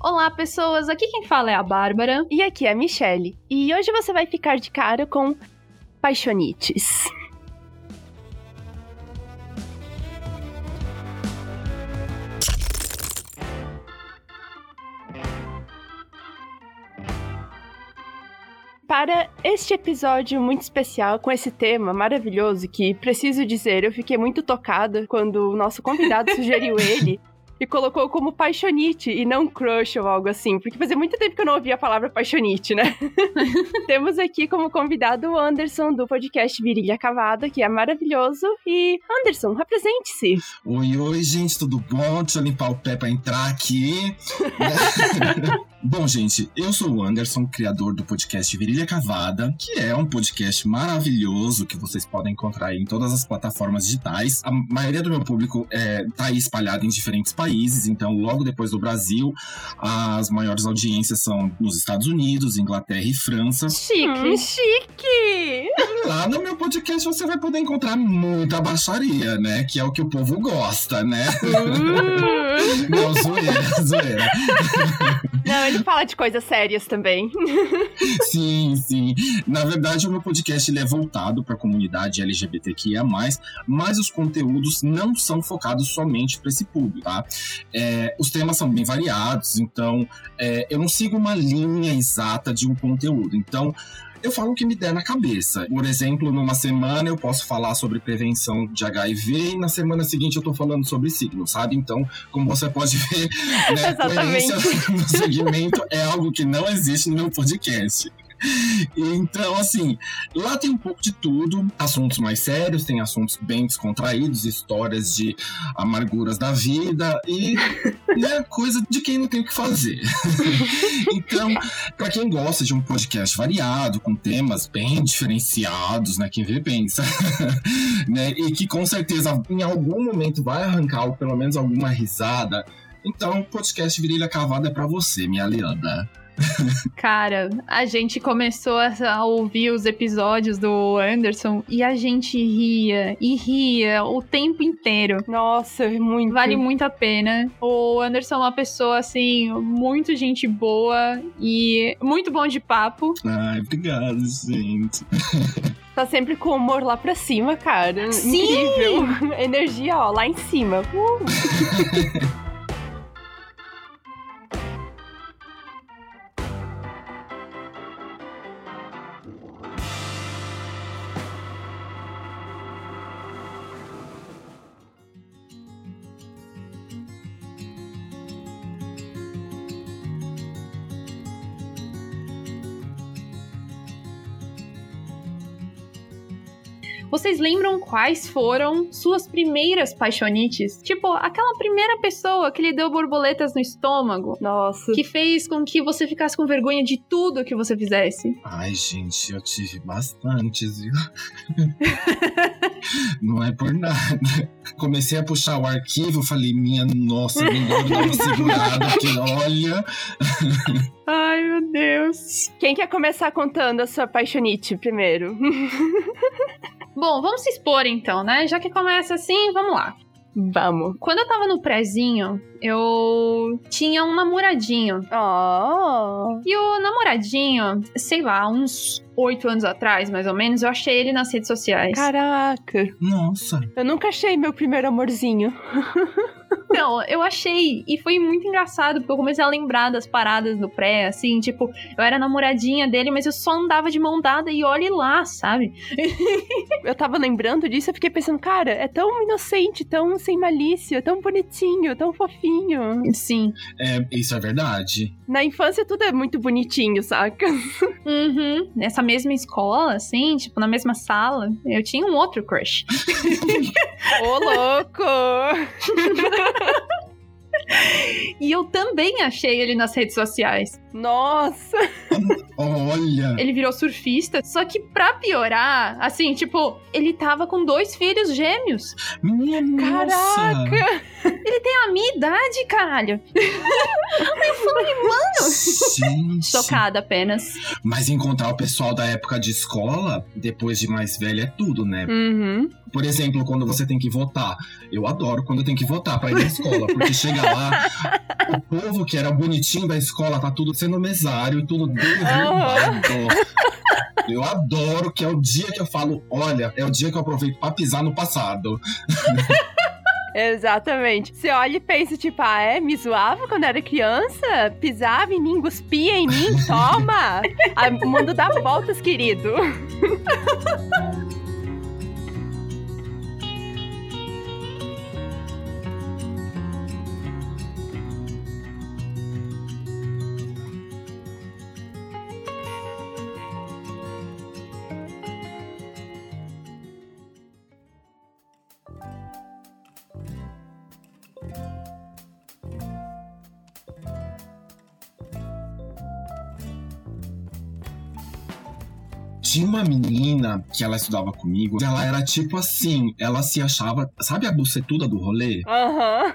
Olá, pessoas! Aqui quem fala é a Bárbara. E aqui é a Michelle. E hoje você vai ficar de cara com paixonites. Para este episódio muito especial, com esse tema maravilhoso, que preciso dizer, eu fiquei muito tocada quando o nosso convidado sugeriu ele e colocou como paixonite e não crush ou algo assim, porque fazia muito tempo que eu não ouvia a palavra paixonite, né? Temos aqui como convidado o Anderson do podcast Virilha Cavada, que é maravilhoso. E Anderson, apresente-se. Oi, oi, gente, tudo bom? Deixa eu limpar o pé pra entrar aqui. Bom, gente, eu sou o Anderson, criador do podcast Virilha Cavada, que é um podcast maravilhoso que vocês podem encontrar em todas as plataformas digitais. A maioria do meu público é, tá aí espalhado em diferentes países, então logo depois do Brasil, as maiores audiências são nos Estados Unidos, Inglaterra e França. Chique, hum. chique! Lá no meu podcast você vai poder encontrar muita baixaria, né? Que é o que o povo gosta, né? Uh. Não, zoeira, zoeira. Não, ele fala de coisas sérias também. sim, sim. Na verdade, o meu podcast ele é voltado para a comunidade LGBTQIA+, mas os conteúdos não são focados somente para esse público, tá? É, os temas são bem variados, então é, eu não sigo uma linha exata de um conteúdo. Então, eu falo o que me der na cabeça. Por exemplo, numa semana eu posso falar sobre prevenção de HIV e na semana seguinte eu tô falando sobre signo, sabe? Então, como você pode ver, né, coerência no segmento é algo que não existe no meu podcast. Então, assim, lá tem um pouco de tudo, assuntos mais sérios, tem assuntos bem descontraídos, histórias de amarguras da vida e né, coisa de quem não tem o que fazer. então, para quem gosta de um podcast variado, com temas bem diferenciados, né, quem vê pensa, né, e que com certeza em algum momento vai arrancar ou pelo menos alguma risada, então o podcast Virilha Cavada é para você, minha Leandra. Cara, a gente começou a ouvir os episódios do Anderson e a gente ria e ria o tempo inteiro. Nossa, muito. Vale muito a pena. O Anderson é uma pessoa, assim, muito gente boa e muito bom de papo. Ai, obrigado, gente. Tá sempre com o humor lá pra cima, cara. Sim! Incrível. Energia, ó, lá em cima. Uh. Vocês lembram quais foram suas primeiras paixonites? Tipo, aquela primeira pessoa que lhe deu borboletas no estômago. Nossa. Que fez com que você ficasse com vergonha de tudo que você fizesse. Ai, gente, eu tive bastantes, viu? Não é por nada. Comecei a puxar o arquivo, falei, minha nossa, melhor dar uma segurada, porque olha. Ai, meu Deus. Quem quer começar contando a sua paixonite primeiro? Bom, vamos se expor então, né? Já que começa assim, vamos lá. Vamos. Quando eu tava no prézinho, eu tinha um namoradinho. Oh. E o namoradinho, sei lá, uns oito anos atrás, mais ou menos, eu achei ele nas redes sociais. Caraca. Nossa. Eu nunca achei meu primeiro amorzinho. Não, eu achei. E foi muito engraçado, porque eu comecei a lembrar das paradas do pré, assim, tipo, eu era namoradinha dele, mas eu só andava de mão dada e olhe lá, sabe? eu tava lembrando disso, eu fiquei pensando, cara, é tão inocente, tão sem malícia, tão bonitinho, tão fofinho. Sim. É, isso é verdade. Na infância tudo é muito bonitinho, saca? Uhum. Nessa mesma escola, assim, tipo, na mesma sala, eu tinha um outro crush. Ô, louco! e eu também achei ele nas redes sociais. Nossa! Olha! Ele virou surfista, só que pra piorar, assim, tipo, ele tava com dois filhos gêmeos. Minha nossa! Caraca! Ele tem a minha idade, caralho. Eu falei, mano. Gente. Chocada apenas. Mas encontrar o pessoal da época de escola, depois de mais velho, é tudo, né? Uhum. Por exemplo, quando você tem que votar. Eu adoro quando tem que votar pra ir na escola, porque chega lá, o povo que era bonitinho da escola tá tudo sendo mesário e tudo derrubado. Eu adoro que é o dia que eu falo, olha, é o dia que eu aproveito pra pisar no passado. Exatamente. Você olha e pensa, tipo, ah, é? Me zoava quando era criança? Pisava em mim, cuspia em mim? Toma! Ah, O mundo dá voltas, querido. Tinha uma menina que ela estudava comigo, ela era tipo assim, ela se achava, sabe a bucetuda do rolê? Aham.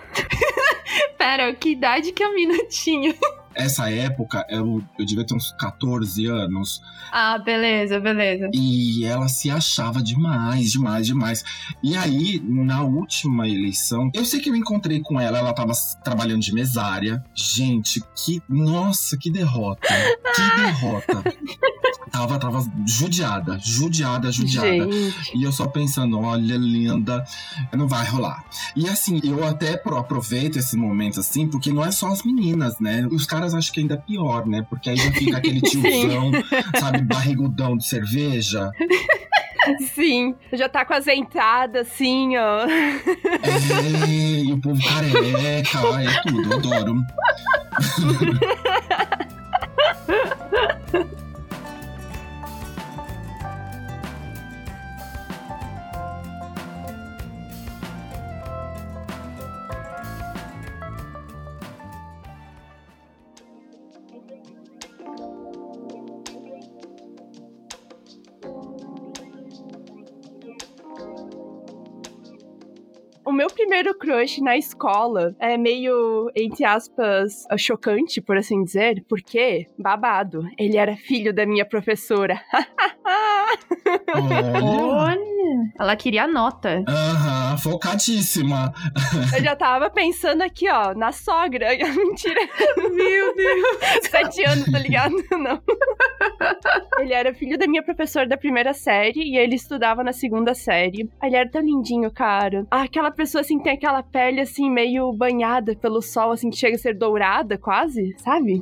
Pera, que idade que a mina tinha? Essa época, eu, eu devia ter uns 14 anos, Ah, beleza, beleza. e ela se achava demais, demais, demais. E aí, na última eleição, eu sei que eu encontrei com ela, ela tava trabalhando de mesária. Gente, que. Nossa, que derrota! Que derrota! Tava, tava judiada, judiada, judiada. Gente. E eu só pensando, olha, linda, não vai rolar. E assim, eu até pro- aproveito esse momento assim, porque não é só as meninas, né? Os caras acham que ainda é pior, né? Porque aí já fica aquele tiozão, sabe, barrigudão de cerveja. Sim. Já tá com as entradas, assim, ó. É, e o povo careca, é tudo, eu adoro. O meu primeiro crush na escola é meio, entre aspas, chocante, por assim dizer, porque, babado, ele era filho da minha professora. Olha. Ela queria nota. Aham, focadíssima. Eu já tava pensando aqui, ó, na sogra. Mentira. Meu Deus. Sete anos, tá ligado? Não. Ele era filho da minha professora da primeira série e ele estudava na segunda série. Ele era tão lindinho, cara. Ah, Aquela pessoa, assim, tem aquela pele, assim, meio banhada pelo sol, assim, que chega a ser dourada, quase, sabe? Assim.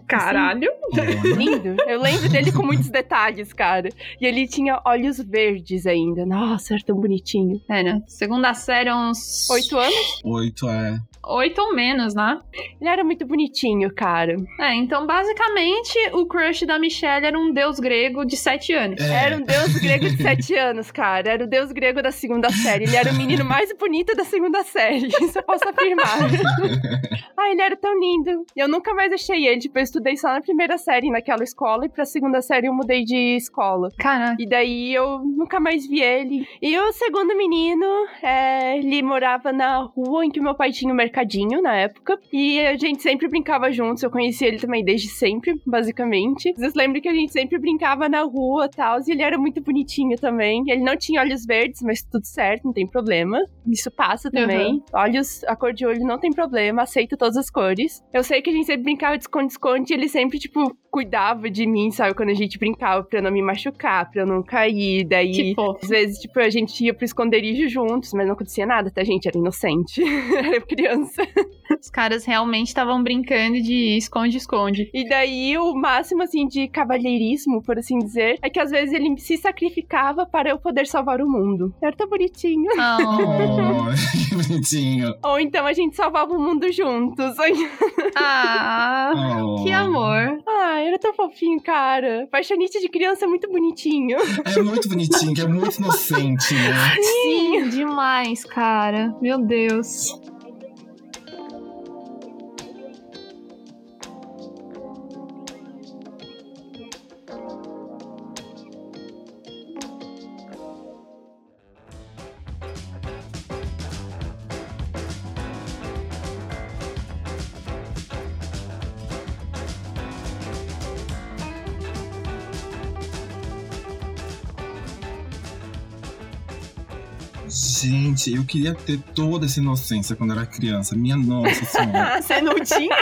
Olha. Lindo. Eu lembro dele com muitos detalhes, cara. E ele tinha olhos verdes ainda. Nossa, era tão bonitinho. Pera, segunda série, uns. Oito anos? Oito é. Oito ou menos, né? Ele era muito bonitinho, cara. É, então basicamente o crush da Michelle era um deus grego de sete anos. É. Era um deus grego de sete anos, cara. Era o deus grego da segunda série. Ele era o menino mais bonito da segunda série. Isso eu posso afirmar. ah, ele era tão lindo. E eu nunca mais achei ele. Tipo, eu estudei só na primeira série naquela escola. E pra segunda série eu mudei de escola. Cara, E daí eu nunca mais vi ele. E o segundo menino, é, ele morava na rua em que meu pai tinha um mercadinho na época. E a gente sempre brincava juntos. Eu conheci ele também desde sempre, basicamente. Vocês lembram que a gente sempre brincava na rua e tal. E ele era muito bonitinho também. Ele não tinha olhos verdes, mas tudo certo, não tem problema. Isso passa também. Olhos, a cor de olho não tem problema, aceito todas as cores. Eu sei que a gente sempre brincava de esconde-esconde e ele sempre, tipo, cuidava de mim, sabe? Quando a gente brincava pra não me machucar, pra eu não cair. Daí, tipo, às vezes, tipo, a gente ia pro esconderijo juntos, mas não acontecia nada, tá, gente? Era inocente. Era criança. os caras realmente estavam brincando de esconde-esconde. E daí, o máximo, assim, de cavalheirismo, por assim dizer, é que às vezes ele se sacrificava para eu poder salvar o mundo. Era tão bonitinho. Oh. Oh, que bonitinho. Ou então a gente salvava o mundo juntos. ah, Oh. que amor. Ai, era tão fofinho, cara. Paixonite de criança é muito bonitinho. É muito bonitinho, que é muito inocente, né? Sim, demais, cara. Meu Deus. Gente, eu queria ter toda essa inocência quando era criança. Minha nossa senhora. Você não tinha?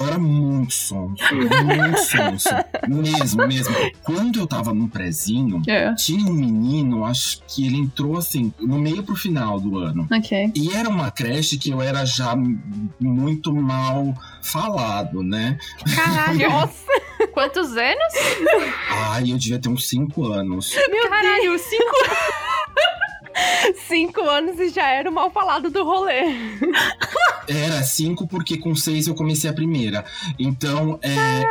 Eu era muito sonso. Muito sonso. Mesmo, mesmo. Quando eu tava num prezinho, É. tinha um menino, acho que ele entrou assim, no meio pro final do ano. Ok. E era uma creche que eu era já muito mal falado, né? Caralho. Nossa, Quantos anos? Ai, eu devia ter uns 5 anos. meu Caralho, cinco Deus. Cinco anos e já era o mal falado do rolê. Era cinco porque com seis eu comecei a primeira. Então, é.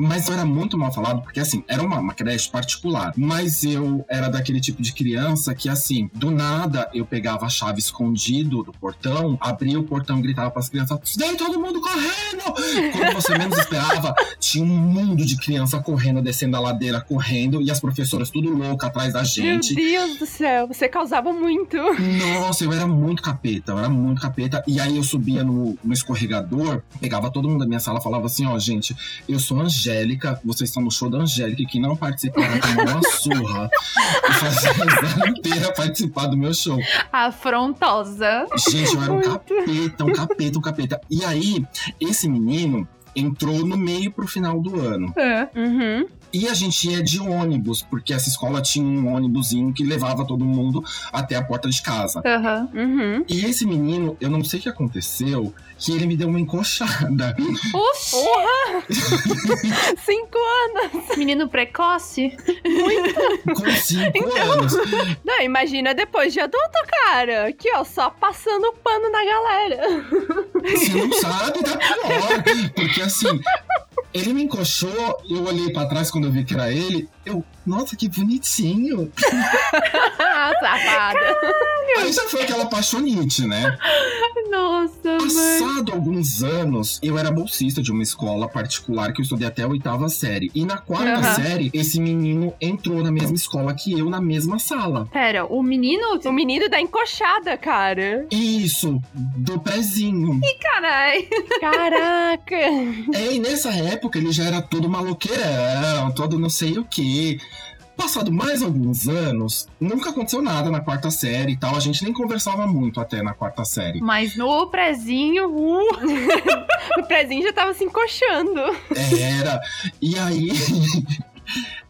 Mas eu era muito mal falado, porque assim, era uma, uma creche particular. Mas eu era daquele tipo de criança que, assim, do nada eu pegava a chave escondido do portão, abria o portão e gritava pras crianças: Vem todo mundo correndo! Quando você menos esperava, tinha um mundo de criança correndo, descendo a ladeira, correndo, e as professoras tudo louca atrás da gente. Meu Deus do céu, você causava muito. Nossa, eu era muito capeta, eu era muito capeta. E aí eu subia no, no escorregador, pegava todo mundo da minha sala falava assim: ó, gente, eu sou Angélica, vocês estão no show da Angélica e quem não participar vai tomar uma surra. E fazia a inteira participar do meu show. Afrontosa. Gente, eu era um Muito. capeta, um capeta, um capeta. E aí, esse menino entrou no meio pro final do ano. É. Uhum. E a gente ia de ônibus, porque essa escola tinha um ônibusinho que levava todo mundo até a porta de casa. Aham. Uhum. E esse menino, eu não sei o que aconteceu, que ele me deu uma encoxada. Oxi, Cinco anos. menino precoce. Com cinco Então. anos. Não, imagina depois de adulto, cara. Aqui, ó, só passando pano na galera. Você não sabe, tá pior. Porque assim, ele me encoxou, eu olhei pra trás quando eu vi que era ele. Eu, nossa, que bonitinho. Safada. Aí já foi aquela paixonite, né? Nossa, mãe. Passado alguns anos, eu era bolsista de uma escola particular que eu estudei até a oitava série. E na quarta Aham. série, esse menino entrou na mesma escola que eu, na mesma sala. Pera, o menino. O menino da encoxada, cara. Isso, do prezinho. Carai. Caraca. É, e nessa época ele já era todo maloqueirão, todo não sei o quê. Passado mais alguns anos, nunca aconteceu nada na quarta série e tal. A gente nem conversava muito até na quarta série. Mas no prezinho. Uh, O prezinho já tava se encoxando. Era. E aí.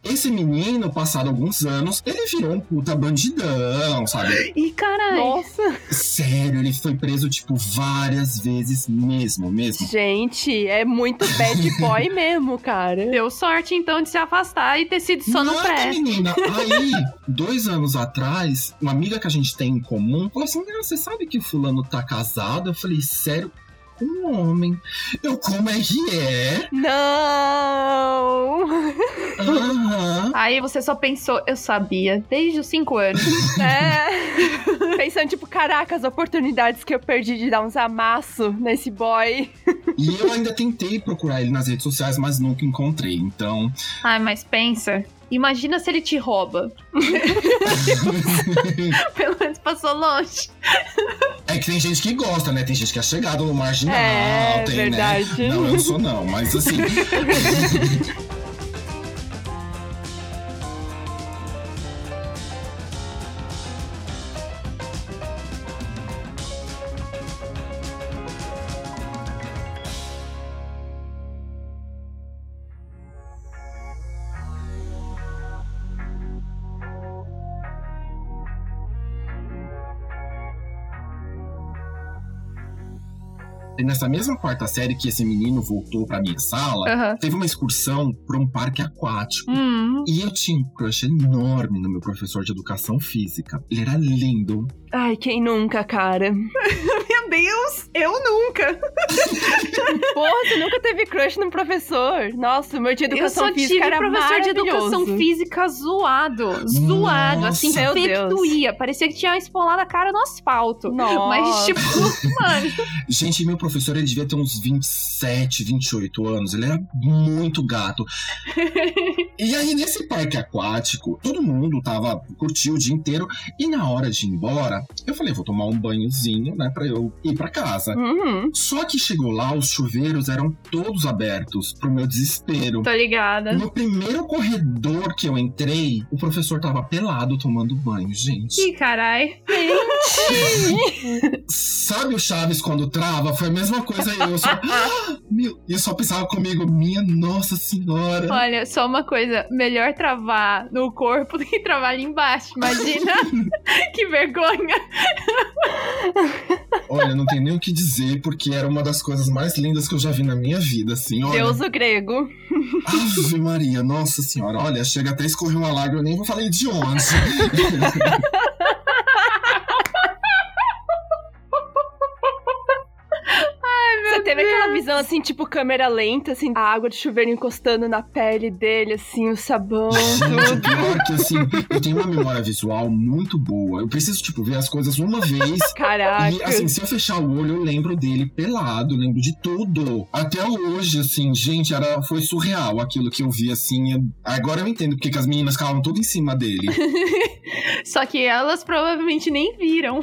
Esse menino, passado alguns anos, ele virou um puta bandidão, sabe? Ih, carai. Nossa. Sério, ele foi preso, tipo, várias vezes mesmo, mesmo. Gente, é muito bad boy mesmo, cara. Deu sorte então de se afastar e ter sido só no pré. menina. Aí, dois anos atrás, uma amiga que a gente tem em comum falou assim: "Ah, você sabe que fulano tá casado? Eu falei, sério? Um homem. Eu, como é que é? Não! Aham. Aí você só pensou, eu sabia, desde os cinco anos. É. Pensando, tipo, caraca, as oportunidades que eu perdi de dar uns amassos nesse boy. E eu ainda tentei procurar ele nas redes sociais, mas nunca encontrei. Então, Ai, mas pensa. Imagina se ele te rouba. Pelo menos passou longe. é que tem gente que gosta, né? Tem gente que é chegado no marginal, É, tem, verdade. né? Não, eu não sou não, mas assim. nessa mesma quarta série que esse menino voltou pra minha sala, Aham. teve uma excursão pra um parque aquático. Hum. E eu tinha um crush enorme no meu professor de educação física. Ele era lindo. Ai, quem nunca, cara? Meu Deus, eu. Porra, você nunca teve crush num professor? Nossa, o meu de Eu educação só física tive era professor de educação maravilhoso. física zoado. Zoado, Nossa. assim, doía. Parecia que tinha espolado a cara no asfalto. Nossa. Mas, tipo, mano. Gente, meu professor, ele devia ter uns 27, 28 anos. Ele era muito gato. e aí, nesse parque aquático, todo mundo tava, curtiu o dia inteiro. E na hora de ir embora, eu falei, vou tomar um banhozinho, né, pra eu ir pra casa. Uhum. Só que chegou lá, os chuveiros eram todos abertos, pro meu desespero. Tô ligada. No primeiro corredor que eu entrei, o professor tava pelado tomando banho, gente. Ih, carai. Sabe o Chaves quando trava? Foi a mesma coisa aí. Eu só, Ah, meu, eu só pensava comigo, minha nossa senhora. Olha, só uma coisa. Melhor travar no corpo do que travar ali embaixo. Imagina. que vergonha. Olha, não tem nem o que dizer, porque era uma das coisas mais lindas que eu já vi na minha vida, assim. Olha, Deus o grego. Ave Maria, nossa senhora. Olha, chega até escorrer uma lágrima, eu nem vou falar de onde. visão assim, tipo câmera lenta, assim, a água de chuveiro encostando na pele dele, assim, o sabão, Gente, pior que assim, eu tenho uma memória visual muito boa. Eu preciso, tipo, ver as coisas uma vez. Caraca. E assim, se eu fechar o olho, eu lembro dele pelado, lembro de tudo. Até hoje, assim, gente, era, foi surreal aquilo que eu vi, assim. agora eu entendo porque que as meninas ficavam tudo em cima dele. Só que elas provavelmente nem viram.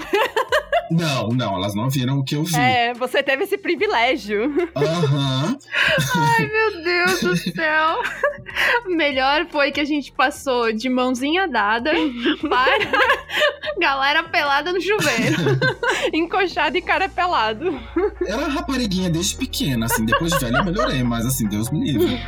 não, não, elas não viram o que eu vi. É, você teve esse privilégio. Aham. Meu Deus do céu. Melhor foi que a gente passou de mãozinha dada para galera pelada no chuveiro. Encoxado e cara pelado. Era rapariguinha desde pequena, assim. Depois de velha eu melhorei, mas assim, Deus me livre.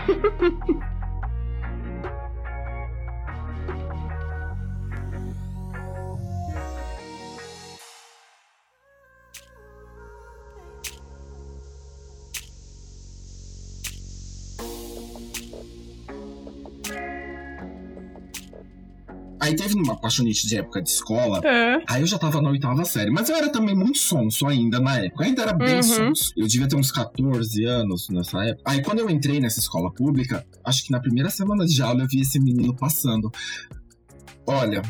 Aí teve uma paixonite de época de escola. Aí eu já tava na oitava série. Mas eu era também muito sonso ainda na época. Ainda era bem Uhum. sonso. Eu devia ter uns 14 anos nessa época. Aí quando eu entrei nessa escola pública, acho que na primeira semana de aula eu vi esse menino passando. Olha,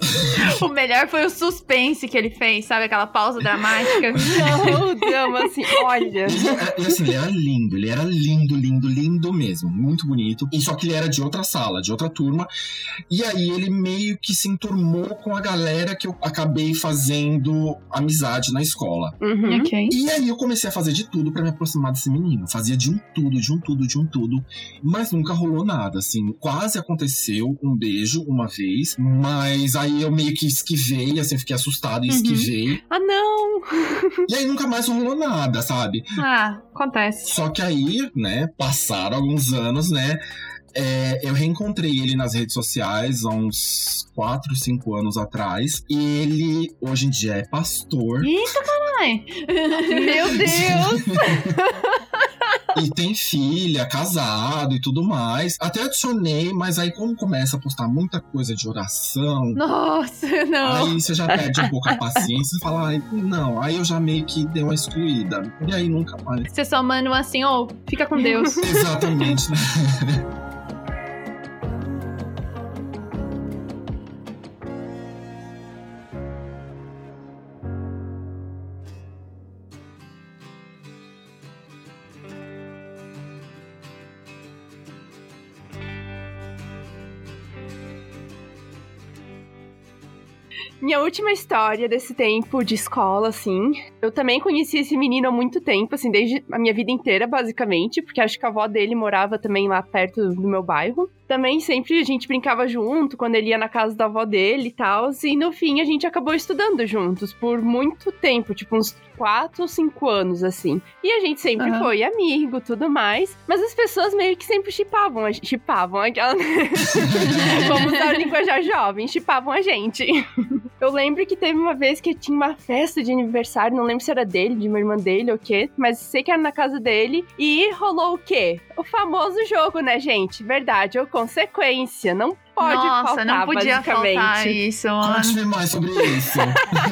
O melhor foi o suspense que ele fez, sabe? Aquela pausa dramática. Não, drama, assim, olha. e assim, ele era lindo. Ele era lindo, lindo, lindo mesmo. Muito bonito. E só que ele era de outra sala, de outra turma. E aí ele meio que se enturmou com a galera que eu acabei fazendo amizade na escola. Uhum. ok. E aí eu comecei a fazer de tudo pra me aproximar desse menino. Fazia de um tudo, de um tudo, de um tudo. Mas nunca rolou nada, assim. Quase aconteceu um beijo uma vez, mas aí eu meio que esquivei, assim, fiquei assustado e Uhum. esquivei. Ah, não! E aí nunca mais rolou nada, sabe? Ah, acontece. Só que aí, né, passaram alguns anos, né? é, eu reencontrei ele nas redes sociais há uns 4, 5 anos atrás. E ele hoje em dia é pastor. Eita, caralho. Meu Deus! e tem filha, casado e tudo mais. Até adicionei, mas aí como começa a postar muita coisa de oração, Nossa, não. aí você já perde um pouco a paciência e fala, não, aí eu já meio que dei uma excluída. E aí nunca mais. Você só manda um assim, ô, fica com Deus. Exatamente, né? Minha última história desse tempo de escola, assim. Eu também conheci esse menino há muito tempo, assim, desde a minha vida inteira, basicamente, porque acho que a avó dele morava também lá perto do meu bairro. Também sempre a gente brincava junto quando ele ia na casa da avó dele e tal. E no fim a gente acabou estudando juntos por muito tempo, tipo uns quatro ou cinco anos, assim. E a gente sempre Aham. foi amigo, tudo mais. Mas as pessoas meio que sempre chipavam, a- chipavam aquela. Vamos usar o linguajar jovem, chipavam a gente. Eu lembro que teve uma vez que tinha uma festa de aniversário, não lembro se era dele, de uma irmã dele ou o quê, mas sei que era na casa dele. E rolou o quê? O famoso jogo, né, gente? Verdade, ou consequência. Não pode Nossa, faltar, não podia basicamente. faltar isso, mano. Conte-me mais sobre isso.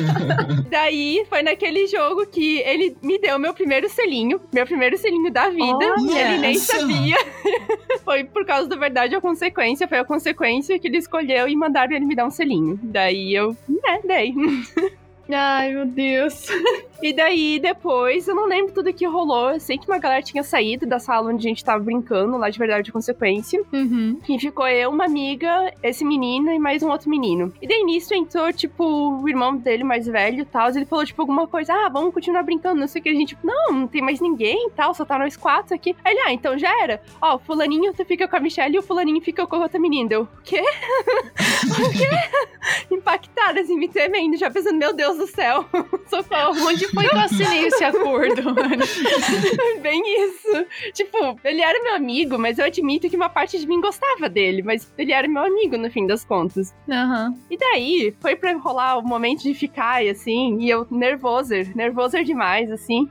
Daí foi naquele jogo que ele me deu meu primeiro selinho, meu primeiro selinho da vida. Olha! E ele nem sabia. foi por causa da verdade ou consequência. Foi a consequência que ele escolheu e mandaram ele me dar um selinho. Daí eu, né, dei. Ai, meu Deus. E daí, depois, eu não lembro tudo que rolou. Eu sei que uma galera tinha saído da sala onde a gente tava brincando, lá de verdade de consequência. Uhum. E ficou eu, uma amiga, esse menino e mais um outro menino. E daí nisso entrou, tipo, o irmão dele mais velho e tal. Ele falou, tipo, alguma coisa, ah, vamos continuar brincando, não sei o que. A gente, tipo, não, não tem mais ninguém e tal, só tá nós quatro aqui. Aí ele, ah, então já era. Ó, o fulaninho você fica com a Michelle e o fulaninho fica com a outra menina. Deu, o quê? o quê? Impactada, assim, me tremendo, já pensando, meu Deus do céu, socorro. Onde foi que eu assinei esse acordo, mano? Bem isso. Tipo, ele era meu amigo, mas eu admito que uma parte de mim gostava dele, mas ele era meu amigo no fim das contas. Aham. E daí, foi pra rolar o momento de ficar, e assim, e eu nervoser, nervoser demais, assim.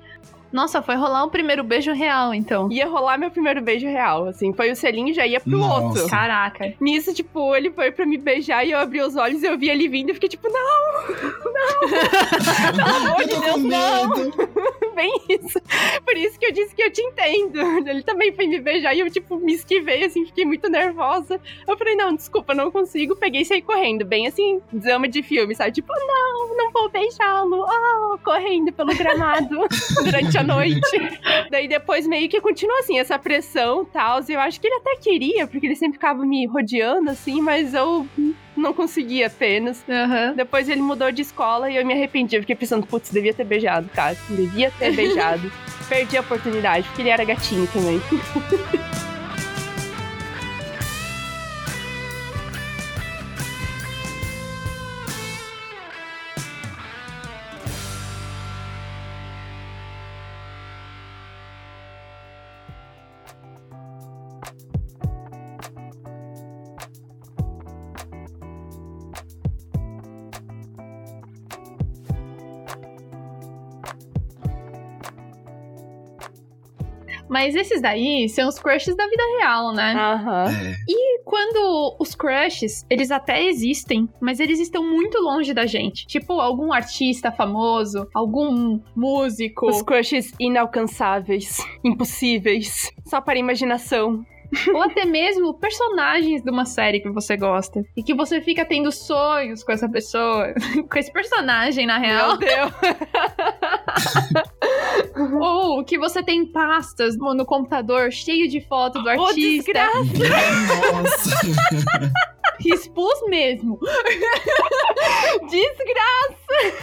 Nossa, foi rolar um primeiro beijo real, então. Ia rolar meu primeiro beijo real, assim. Foi o selinho já ia pro Nossa. outro. Caraca. Nisso, tipo, ele foi pra me beijar e eu abri os olhos e eu vi ele vindo e fiquei tipo, não, pelo amor de Deus, não. Bem isso. Por isso que eu disse que eu te entendo. Ele também foi me beijar e eu, tipo, me esquivei, assim, fiquei muito nervosa. Eu falei, não, desculpa, não consigo. Peguei e saí correndo, bem assim, drama de filme, sabe? Tipo, não, não vou beijá-lo. Oh, correndo pelo gramado durante a noite. Daí depois meio que continua assim, essa pressão e tal. Eu acho que ele até queria, porque ele sempre ficava me rodeando, assim, mas eu não conseguia apenas. Aham. Depois ele mudou de escola e eu me arrependi. Eu fiquei pensando, putz, devia ter beijado, cara. Devia ter beijado. Perdi a oportunidade, porque ele era gatinho também. Mas esses daí são os crushes da vida real, né? Aham. É. E quando os crushes, eles até existem, mas eles estão muito longe da gente. Tipo, algum artista famoso, algum músico. Os crushes inalcançáveis, impossíveis, só para a imaginação. Ou até mesmo personagens de uma série que você gosta. E que você fica tendo sonhos com essa pessoa, com esse personagem, na real. Meu Deus. Ou que você tem pastas no computador cheio de foto do Ô, artista. desgraça. Nossa. Expus mesmo. Desgraça.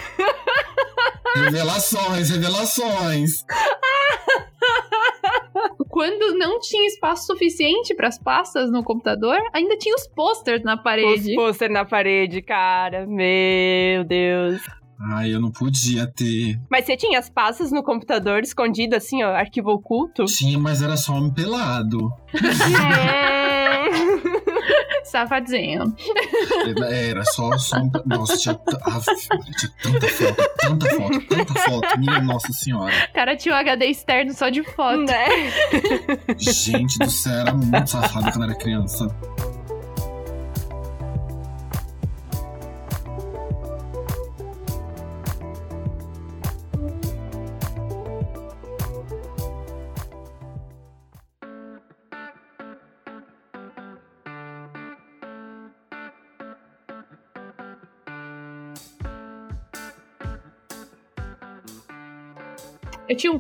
revelações, revelações. Quando não tinha espaço suficiente para as pastas no computador, ainda tinha os posters na Os parede. pôster na parede, cara. Meu Deus. Ai, eu não podia ter. Mas você tinha as pastas no computador escondido assim, ó, arquivo oculto? Tinha, mas era só homem pelado. Safadinho. Era só, só um... Nossa, tinha, t- tinha tanta foto, tanta foto, tanta foto. Minha Nossa Senhora. O cara tinha um HD externo só de foto. né? Gente do céu, era muito safado quando era criança.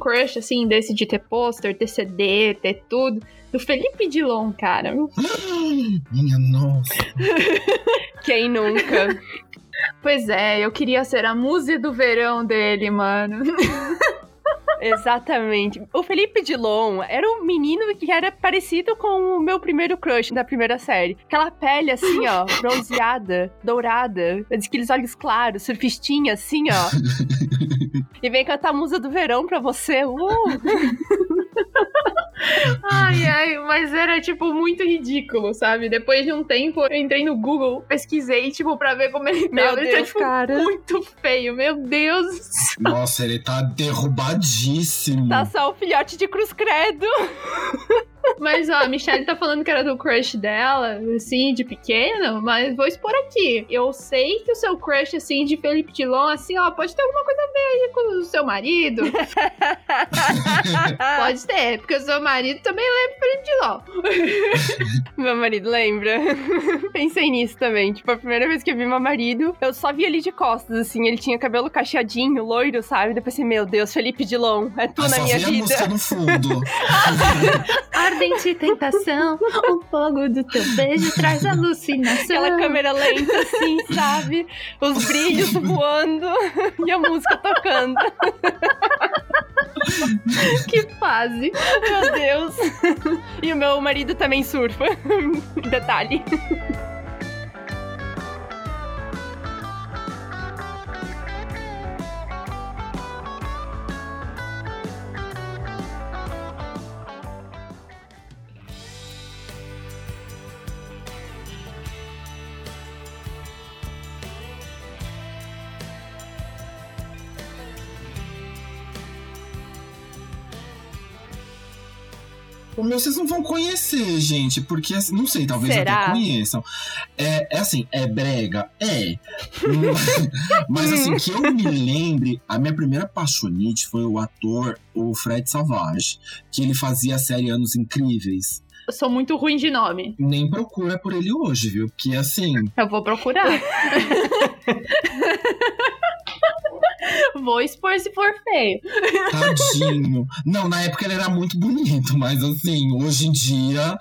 Crush, assim, desse de ter pôster, ter CD, ter tudo. Do Felipe Dilon, cara. Minha nossa. Quem nunca? Pois é, eu queria ser a musa do verão dele, mano. Exatamente. O Felipe Dilon era um menino que era parecido com o meu primeiro crush da primeira série. Aquela pele assim, ó, bronzeada, dourada, aqueles olhos claros, surfistinha assim, ó. E vem cantar a musa do verão pra você. Uh! Ai, ai, mas era, tipo, muito ridículo, sabe? Depois de um tempo, eu entrei no Google, pesquisei, tipo, pra ver como ele Meu tava. ele tá, Deus, tipo, cara. muito feio, meu Deus. Nossa, ele tá derrubadíssimo. Tá só o filhote de cruz credo. Mas, ó, a Michelle tá falando que era do crush dela, assim, de pequeno, mas vou expor aqui. Eu sei que o seu crush, assim, de Felipe Dilon, assim, ó, pode ter alguma coisa a ver aí com o seu marido. pode ter, porque o seu marido também lembra Felipe Dilon. Meu marido lembra. Pensei nisso também. Tipo, a primeira vez que eu vi meu marido, eu só vi ele de costas, assim. Ele tinha cabelo cacheadinho, loiro. sabe? Depois assim, meu Deus, Felipe Dilon, é tu Ah, na só minha vem a vida. música no fundo. Ardente tentação, o fogo do teu beijo traz alucinação. Aquela câmera lenta, assim, sabe? Os brilhos voando e a música tocando. Que fase. Meu Deus. E o meu marido também surfa. Detalhe. Meu vocês não vão conhecer, gente, porque assim, não sei, talvez Será? até conheçam. É, é assim, é brega? É. Mas- assim, que eu me lembre, a minha primeira apaixonite foi o ator, o Fred Savage, que ele fazia a série Anos Incríveis. Eu sou muito ruim de nome. Nem procura por ele hoje, viu? Porque assim, Eu vou procurar. vou expor se for feio. tadinho. não, na época ele era muito bonito, mas assim, hoje em dia,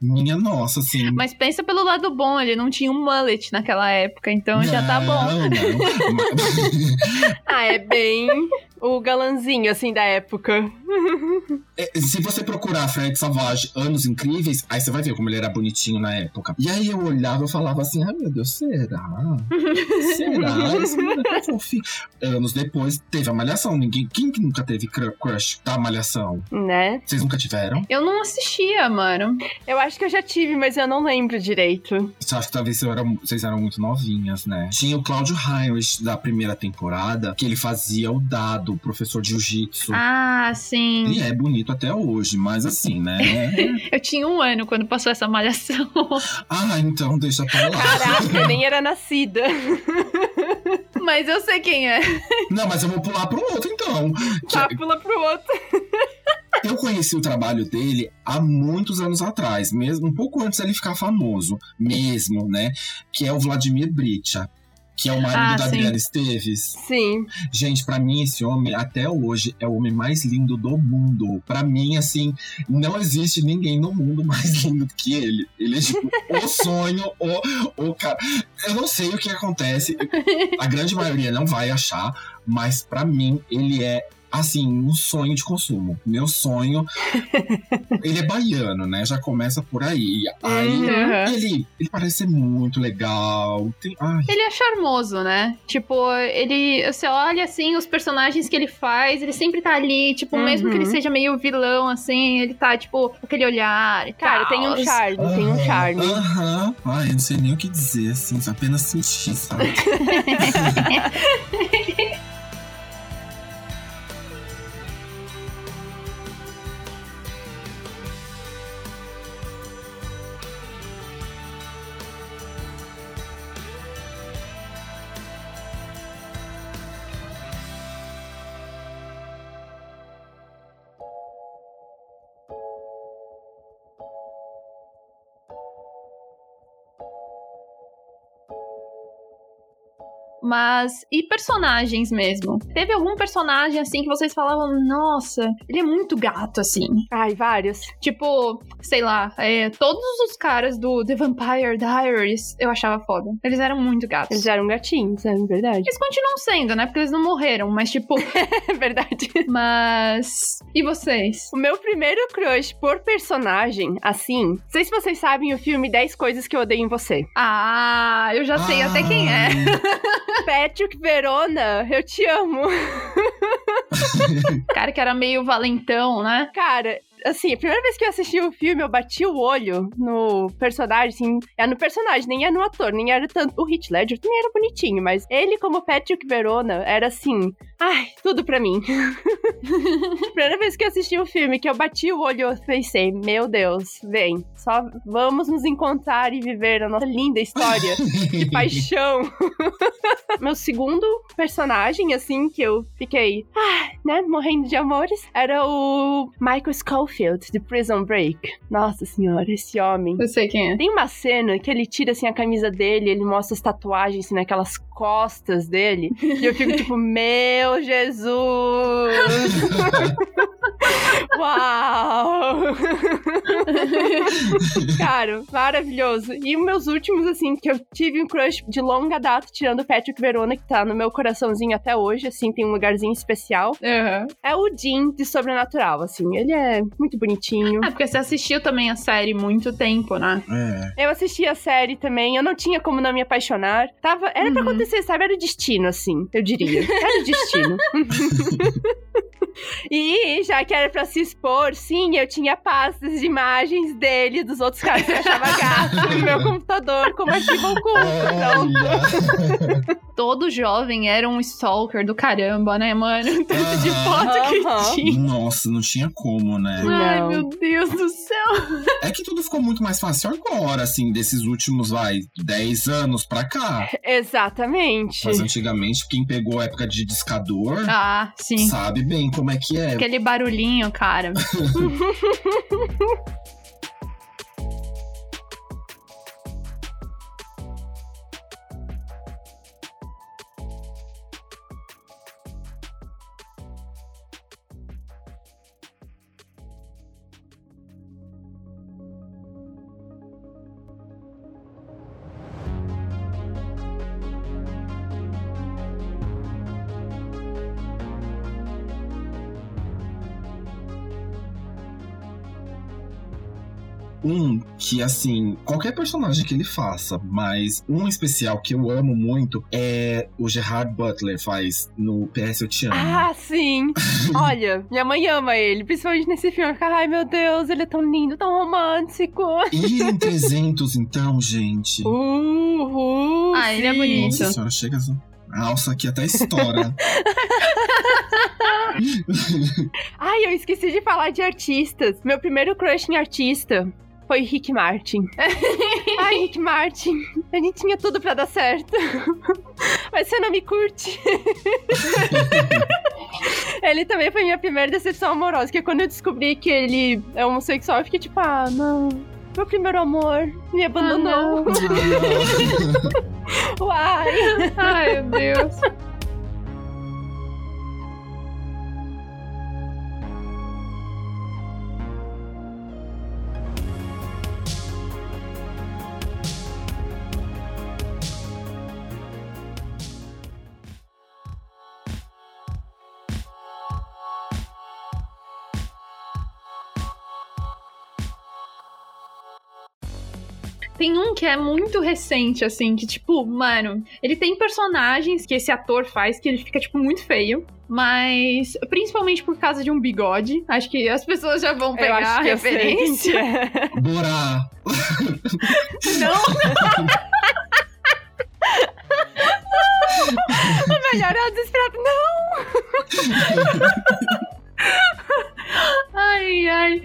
minha nossa, assim. Mas pensa pelo lado bom, ele não tinha um mullet naquela época, então já tá bom. Não, não. Ah, é bem o galanzinho, assim, da época. É, Se você procurar Fred Savage Anos Incríveis, aí você vai ver como ele era bonitinho na época. E aí eu olhava e falava assim: ai meu Deus, será? será? Esse é fofinho. Anos depois teve a Malhação. Ninguém, quem que nunca teve cru- crush da Malhação? Né? Vocês nunca tiveram? Eu não assistia, mano. Eu acho que eu já tive, mas eu não lembro direito. Eu acho que talvez vocês eram, vocês eram muito novinhas, né? Tinha o Cláudio Heinrich da primeira temporada, que ele fazia o dado, o professor de jiu-jitsu. Ah, sim. Ele é bonito até hoje, mas assim, né? Eu tinha um ano quando passou essa malhação. ah, então deixa pra lá. Caraca, eu nem era nascida. Mas eu sei quem é. Não, mas eu vou pular pro outro então. Que Tá, pula pro outro. Eu conheci o trabalho dele há muitos anos atrás, mesmo um pouco antes dele ficar famoso, mesmo, né? Que é o Vladimir Bricha. Que é o marido Ah, da sim. Adriana Esteves. Sim. Gente, pra mim, esse homem, até hoje, é o homem mais lindo do mundo. Pra mim, assim, não existe ninguém no mundo mais lindo do que ele. Ele é, tipo, o sonho, o, o cara. Eu não sei o que acontece. A grande maioria não vai achar, mas pra mim, ele é. Assim, um sonho de consumo. Meu sonho. ele é baiano, né? Já começa por aí. Aí Uhum. ele, ele parece ser muito legal. Tem, ai, Ele é charmoso, né? Tipo, ele. Você olha assim, os personagens que ele faz, ele sempre tá ali, tipo, mesmo que ele Uhum. seja meio vilão, assim, ele tá, tipo, com aquele olhar Cara, tal. tem um charme, tem um charme. Aham. Ai, eu não sei nem o que dizer, assim, só apenas sentir, sabe? Mas, e personagens mesmo? Teve algum personagem, assim, que vocês falavam, nossa, ele é muito gato, assim. Ai, vários. Tipo, sei lá, é, todos os caras do The Vampire Diaries eu achava foda. Eles eram muito gatos. Eles eram gatinhos, é verdade. Eles continuam sendo, né? Porque eles não morreram, mas tipo. É verdade. mas. E vocês? O meu primeiro crush por personagem, assim. Não sei se vocês sabem o filme 10 Coisas que Eu Odeio em Você. Ah, eu já sei até quem é. Patrick Verona, eu te amo. cara que era meio valentão, né? Cara, assim, a primeira vez que eu assisti o filme, eu bati o olho no personagem, assim, é no personagem, nem é no ator, nem era tanto. O Heath Ledger também era bonitinho, mas ele, como Patrick Verona, era assim, ai, tudo pra mim. primeira vez que eu assisti o filme, que eu bati o olho, eu pensei, meu Deus, vem, só vamos nos encontrar e viver a nossa linda história de paixão. Meu segundo personagem, assim, que eu fiquei, ah, né, morrendo de amores, era o Michael Schofield, de Prison Break. Nossa senhora, esse homem. Eu sei quem é. Tem uma cena que ele tira, assim, a camisa dele, ele mostra as tatuagens, assim, naquelas costas dele. E eu fico tipo, meu Jesus! Uau! Cara, maravilhoso. E meus últimos, assim, que eu tive um crush de longa data, tirando o Patrick Verona, que tá no meu coraçãozinho até hoje, assim, tem um lugarzinho especial. Uhum. É o Jim de Sobrenatural, assim. Ele é muito bonitinho. É, porque você assistiu também a série muito tempo, né? É. Eu assisti a série também, eu não tinha como não me apaixonar. Tava, era pra Uhum. Acontecer, sabe? Era o destino, assim, eu diria. Era o destino. e já que era pra se expor, sim, eu tinha pastas de imagens dele, dos outros caras que eu achava gato no meu computador, como arquivo oculto. Então. Todo jovem era um stalker do caramba, né, mano? Tanto de foto que tinha. Nossa, não tinha como, né? Ai, Não. meu Deus do céu. É que tudo ficou muito mais fácil agora, assim, desses últimos, vai, 10 anos pra cá. exatamente. Mas antigamente, quem pegou a época de discador Ah, sabe bem como é que é. Aquele barulhinho, cara. que, assim, qualquer personagem que ele faça, mas um especial que eu amo muito é o Gerard Butler faz no PS Eu Te Amo. Ah, sim. Olha, minha mãe ama ele, principalmente nesse filme. Fica, Ai, meu Deus, ele é tão lindo, tão romântico. E em 300, então, gente. Uhul. Ah, ele é bonito. Nossa senhora, chega. A alça aqui até estoura. Ai, eu esqueci de falar de artistas. Meu primeiro crush em artista foi Rick Martin. Ai, Rick Martin, a gente tinha tudo pra dar certo. Mas você não me curte. ele também foi minha primeira decepção amorosa, que é quando eu descobri que ele é homossexual, eu fiquei tipo, ah, não. Meu primeiro amor me abandonou. Uai. Ai, meu Deus. Tem um que é muito recente, assim, que, tipo, mano, ele tem personagens que esse ator faz que ele fica, tipo, muito feio. Mas, principalmente por causa de um bigode. Acho que as pessoas já vão pegar a referência. é. Borá. Não, Melhor é o desesperado. Não! ai, ai.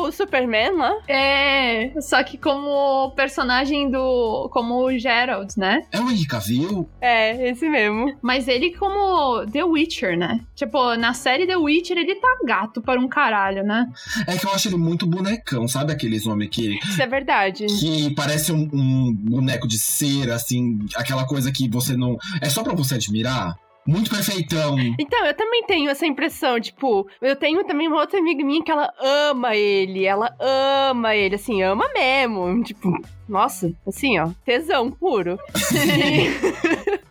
O Superman lá? É, só que como personagem do. como o Gerald, né? É o Henry Cavill? É, esse mesmo. Mas ele como The Witcher, né? Tipo, na série The Witcher ele tá gato para um caralho, né? É que eu acho ele muito bonecão, sabe aqueles homens que, Isso é verdade. que parece um, um boneco de cera, assim, aquela coisa que você não. É só pra você admirar? Muito perfeitão. Então, eu também tenho essa impressão, tipo, eu tenho também uma outra amiga minha que ela ama ele, ela ama ele, assim, ama mesmo, tipo, nossa, assim, ó, tesão puro.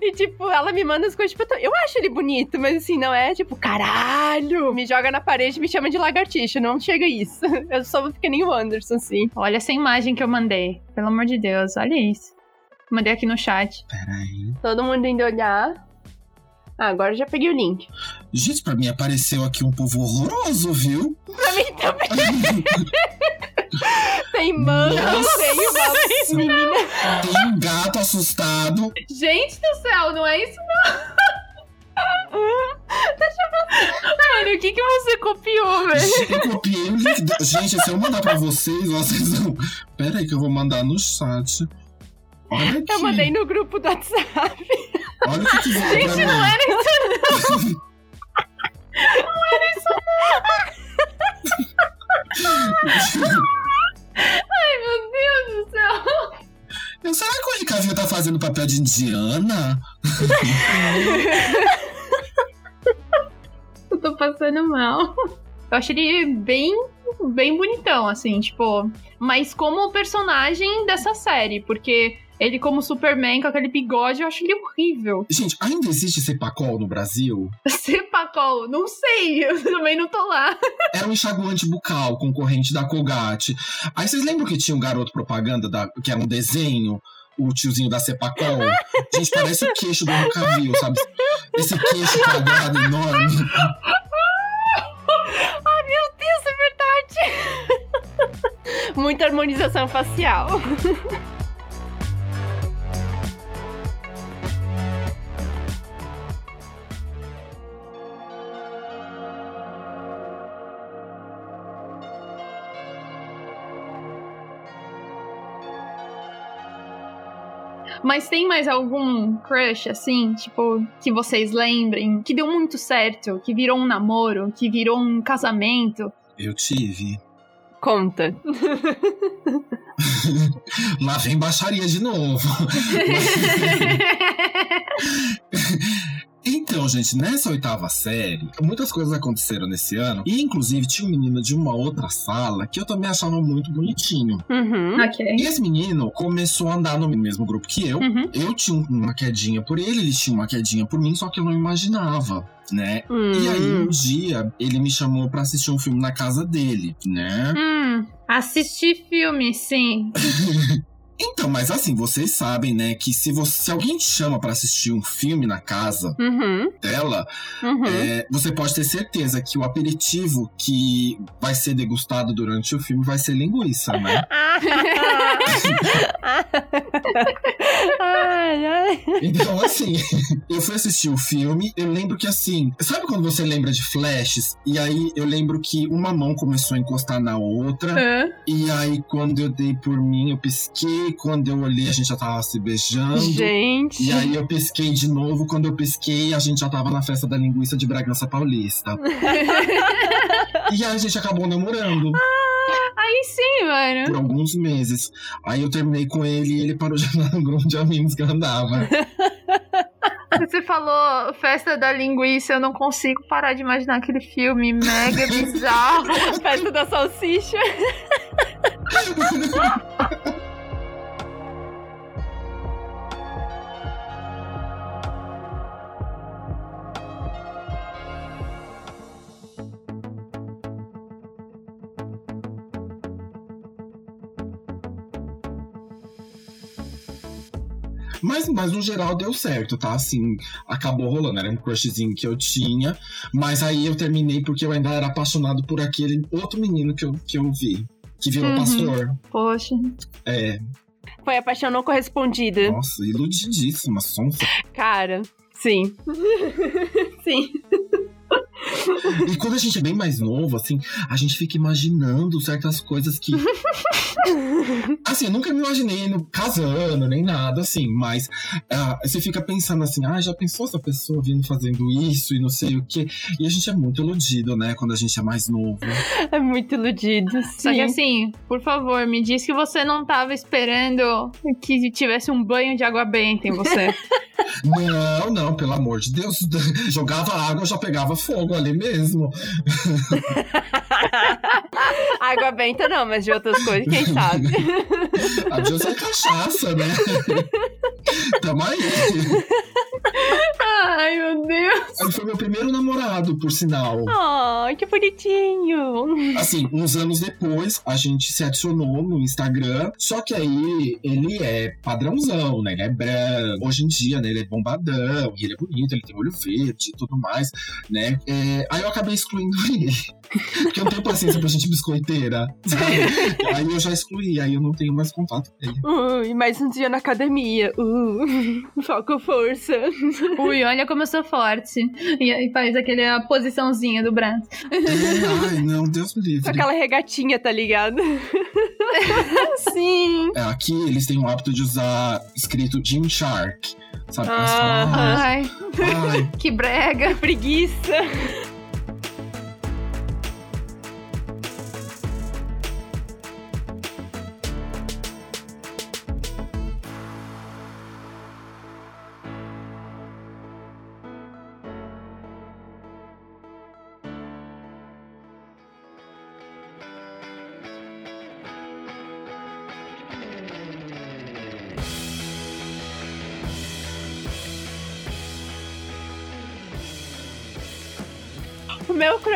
E, tipo, ela me manda as coisas, tipo, eu acho ele bonito, mas assim, não é tipo, caralho, me joga na parede e me chama de lagartixa, não chega isso. Eu sou um pequenininho Anderson, assim. Olha essa imagem que eu mandei. Pelo amor de Deus, olha isso. Mandei aqui no chat. Peraí. Todo mundo indo olhar. Ah, agora eu já peguei o link. Gente, pra mim apareceu aqui um povo horroroso, viu? Pra mim também. Tem manga, tem uma menina. Tem um gato assustado. Gente do céu, não é isso não. Mano, o que que você copiou, velho? Eu copiei o link. Gente, se eu mandar pra vocês, vocês vão. Pera aí que eu vou mandar no chat. Olha aqui. Eu mandei no grupo do WhatsApp. Olha que que veio pra mim. Não era isso não. Ai, meu Deus do céu. Eu, será que o Cavill tá fazendo papel de indiana? Eu tô passando mal. Eu achei ele bem, bem bonitão, assim, tipo. Mas como personagem dessa série, porque ele, como Superman, com aquele bigode, eu acho ele horrível. Gente, ainda existe Cepacol no Brasil? Cepacol, não sei, eu também não tô lá. Era um enxaguante bucal, concorrente da Colgate. Aí vocês lembram que tinha um garoto propaganda da, que era um desenho? O tiozinho da Cepacol. Gente, parece o queixo do Cavill, sabe? Esse queixo quadrado enorme. Ai, meu Deus, é verdade! Muita harmonização facial. Mas tem mais algum crush, assim, tipo, que vocês lembrem, que deu muito certo, que virou um namoro, que virou um casamento? Eu tive. Conta. Lá vem baixaria de novo. Então, gente, nessa oitava série, muitas coisas aconteceram nesse ano. E, inclusive, tinha um menino de uma outra sala que eu também achava muito bonitinho. Uhum. ok. E esse menino começou a andar no mesmo grupo que eu. Uhum. Eu tinha uma quedinha por ele, ele tinha uma quedinha por mim, só que eu não imaginava, né? E aí, um Hum. dia, ele me chamou pra assistir um filme na casa dele, né? Hum, assistir filme, sim. Então, mas assim, vocês sabem, né, que se, você, se alguém te chama pra assistir um filme na casa Uhum. dela, Uhum. é, você pode ter certeza que o aperitivo que vai ser degustado durante o filme vai ser linguiça, né? ai, ai. Então, assim, eu fui assistir o filme, eu lembro que assim, sabe quando você lembra de flashes? E aí eu lembro que uma mão começou a encostar na outra, Hã? e aí quando eu dei por mim, eu pisquei, quando eu olhei, a gente já tava se beijando. Gente. E aí eu pesquei de novo, quando eu pesquei, a gente já tava na festa da linguiça de Bragança Paulista. e aí a gente acabou namorando Aí sim, mano. por alguns meses. Aí eu terminei com ele e ele parou de andar no grupo de amigos que eu andava. Você falou Festa da Linguiça, eu não consigo parar de imaginar aquele filme mega bizarro. Festa da salsicha. Mas, mas no geral deu certo, tá? Assim, acabou rolando. Era um crushzinho que eu tinha. Mas aí eu terminei porque eu ainda era apaixonado por aquele outro menino que eu, que eu vi. Que virou Uhum. pastor. Poxa. É, Foi a paixão não correspondida. nossa, iludidíssima, sonsa. Cara, sim. sim. E quando a gente é bem mais novo, assim, a gente fica imaginando certas coisas que. assim, eu nunca me imaginei no, casando, nem nada, assim, mas ah, você fica pensando assim, ah, já pensou essa pessoa vindo fazendo isso e não sei o quê? E a gente é muito iludido, né, quando a gente é mais novo. É muito iludido. Só que sim. assim, por favor, me diz que você não tava esperando que tivesse um banho de água benta em você. não, não, pelo amor de Deus. Jogava água, já pegava fogo ali mesmo. Água benta não, mas de outras coisas, quem sabe? Adiós é cachaça, né? Tamo aí. Ai, meu Deus. Ele foi meu primeiro namorado, por sinal. Ai, que bonitinho. Assim, uns anos depois, a gente se adicionou no Instagram. Só que aí ele é padrãozão, né? Ele é branco. Hoje em dia, né? Ele é bombadão. E ele é bonito, ele tem olho verde e tudo mais, né? É, aí eu acabei excluindo ele. Porque eu não tenho paciência pra gente biscoiteira, sabe? Aí eu já excluí, aí eu não tenho mais contato com ele. Ui, mais um dia na academia. Uh, foco força. Ui, olha como eu sou forte. E aí faz aquela posiçãozinha do braço. É, ai, não, Deus me livre. aquela regatinha, tá ligado? Sim. É, aqui eles têm o hábito de usar escrito Jim Shark. Sabe? Ah. ai, Ai, ai, que brega. Preguiça.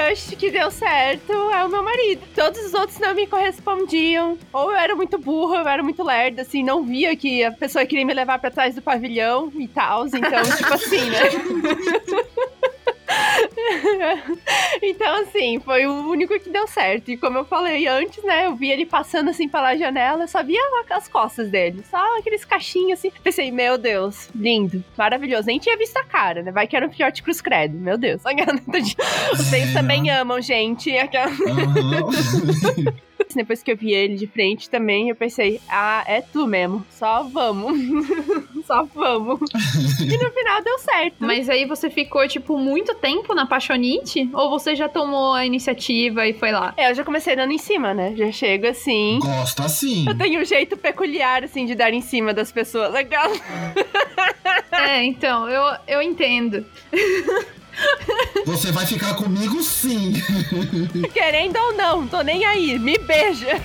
Crush que deu certo é o meu marido. Todos os outros não me correspondiam. Ou eu era muito burra, eu era muito lerda, assim, não via que a pessoa queria me levar para trás do pavilhão e tal. Então, tipo assim, né? então, assim, foi o único que deu certo. E como eu falei antes, né? Eu vi ele passando assim pela janela, só via as costas dele. Só aqueles cachinhos assim. Pensei, meu Deus, lindo, maravilhoso. Nem tinha visto a cara, né? Vai que era um filhote cruz credo. Meu Deus. Vocês também amam, gente. Aquela... Uhum. Depois que eu vi ele de frente também, eu pensei, ah, é tu mesmo. Só vamos. Só vamos. e no final deu certo. Mas aí você ficou, tipo, muito tempo na Paixonite? Ou você já tomou a iniciativa e foi lá? É, eu já comecei dando em cima, né? Já chego assim. Gosta assim. Eu tenho um jeito peculiar, assim, de dar em cima das pessoas. Legal. é, então, eu, eu entendo. Você vai ficar comigo sim. Querendo ou não, tô nem aí. Me beija.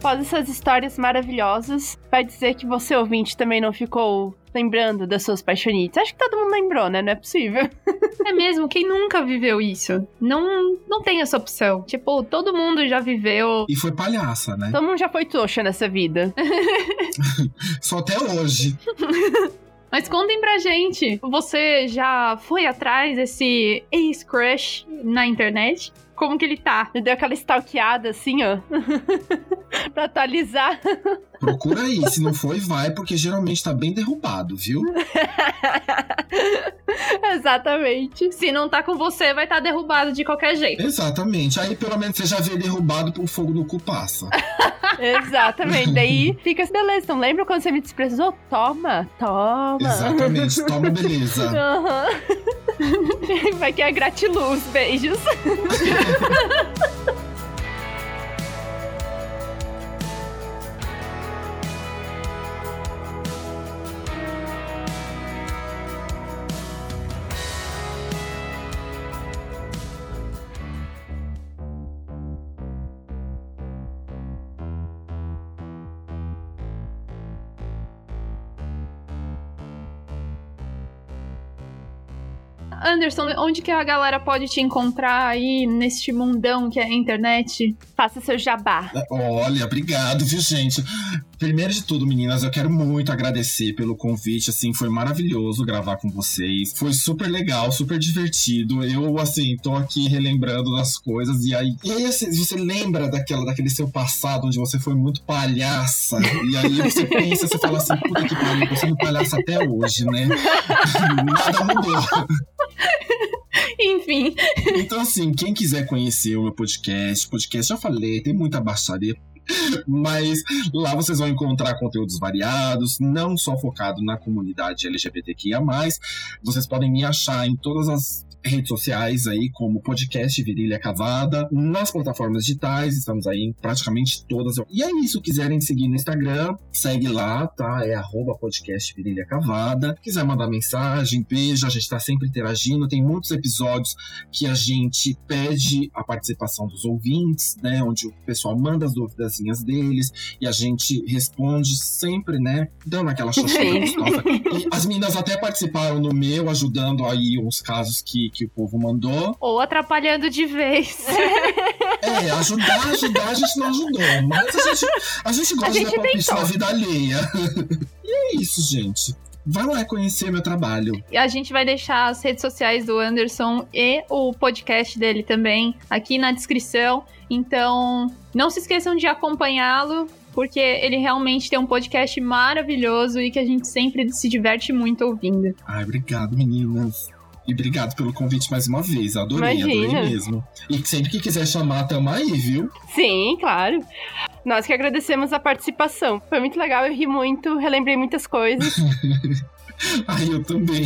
após essas histórias maravilhosas, vai dizer que você, ouvinte, também não ficou lembrando das suas paixonites. Acho que todo mundo lembrou, né? Não é possível. É mesmo, quem nunca viveu isso? Não, não tem essa opção. Tipo, todo mundo já viveu. E foi palhaça, né? Todo mundo já foi trouxa nessa vida. Só até hoje. Mas contem pra gente, você já foi atrás desse ex-crush na internet? Como que ele tá. Ele deu aquela stalkeada assim, ó. pra atualizar. Procura aí, se não foi, vai, porque geralmente tá bem derrubado, viu? Exatamente. Se não tá com você, vai estar tá derrubado de qualquer jeito. Exatamente. Aí pelo menos você já vê derrubado por fogo no cu passa. Exatamente. Daí fica assim, beleza. Então lembra quando você me desprezou? Toma, toma. Exatamente, toma beleza. Uhum. Vai que é gratiluz. Beijos. Anderson, onde que a galera pode te encontrar aí neste mundão que é a internet? Faça seu jabá. Olha, obrigado, viu, gente? Primeiro de tudo, meninas, eu quero muito agradecer pelo convite, assim, foi maravilhoso gravar com vocês. Foi super legal, super divertido. Eu, assim, tô aqui relembrando das coisas e aí, e aí assim, você lembra daquela, daquele seu passado onde você foi muito palhaça e aí você pensa, você fala assim, puta que pariu, tô sendo palhaça até hoje, né? Nada mudou. Enfim. Então, assim, quem quiser conhecer o meu podcast, podcast já falei, tem muita baixaria mas lá vocês vão encontrar conteúdos variados, não só focado na comunidade LGBTQIA. Vocês podem me achar em todas as redes sociais aí, como podcast Virilha Cavada, nas plataformas digitais, estamos aí em praticamente todas. E é isso, quiserem seguir no Instagram, segue lá, tá? É arroba podcast Virilha Cavada. Quiser mandar mensagem, beijo, a gente tá sempre interagindo. Tem muitos episódios que a gente pede a participação dos ouvintes, né? Onde o pessoal manda as dúvidas deles e a gente responde sempre, né? Dando aquela xoxota gostosa. As meninas até participaram no meu, ajudando aí uns casos que que o povo mandou. Ou atrapalhando de vez. É, ajudar, ajudar, a gente não ajudou. Mas a gente, a gente gosta a gente de dar palpite vida alheia. E é isso, gente. Vai lá conhecer meu trabalho. E a gente vai deixar as redes sociais do Anderson e o podcast dele também aqui na descrição. Então, não se esqueçam de acompanhá-lo, porque ele realmente tem um podcast maravilhoso e que a gente sempre se diverte muito ouvindo. Ai, obrigado, meninas. E obrigado pelo convite mais uma vez. Adorei, Imagina. adorei mesmo. E sempre que quiser chamar, tamo aí, viu? Sim, claro. Nós que agradecemos a participação. Foi muito legal, eu ri muito, relembrei muitas coisas. Ai, eu também.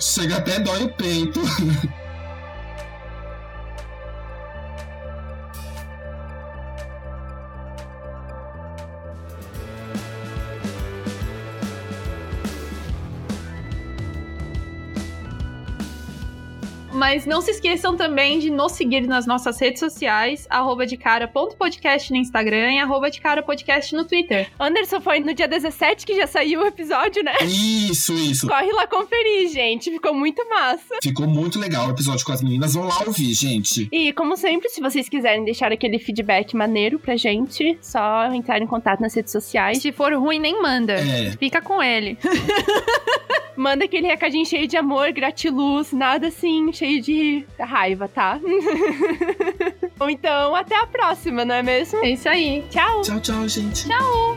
Chega até dói o peito. Mas não se esqueçam também de nos seguir nas nossas redes sociais, arroba de cara.podcast no Instagram e arroba de cara podcast no Twitter. Anderson foi no dia 17 que já saiu o episódio, né? Isso, isso. Corre lá conferir, gente. Ficou muito massa. Ficou muito legal o episódio com as meninas. Vão lá ouvir, gente. E, como sempre, se vocês quiserem deixar aquele feedback maneiro pra gente, só entrar em contato nas redes sociais. Se for ruim, nem manda. É. Fica com ele. Manda aquele recadinho cheio de amor, gratiluz, nada assim, cheio de raiva, tá? Ou então, até a próxima, não é mesmo? É isso aí. Tchau! Tchau, tchau, gente. Tchau!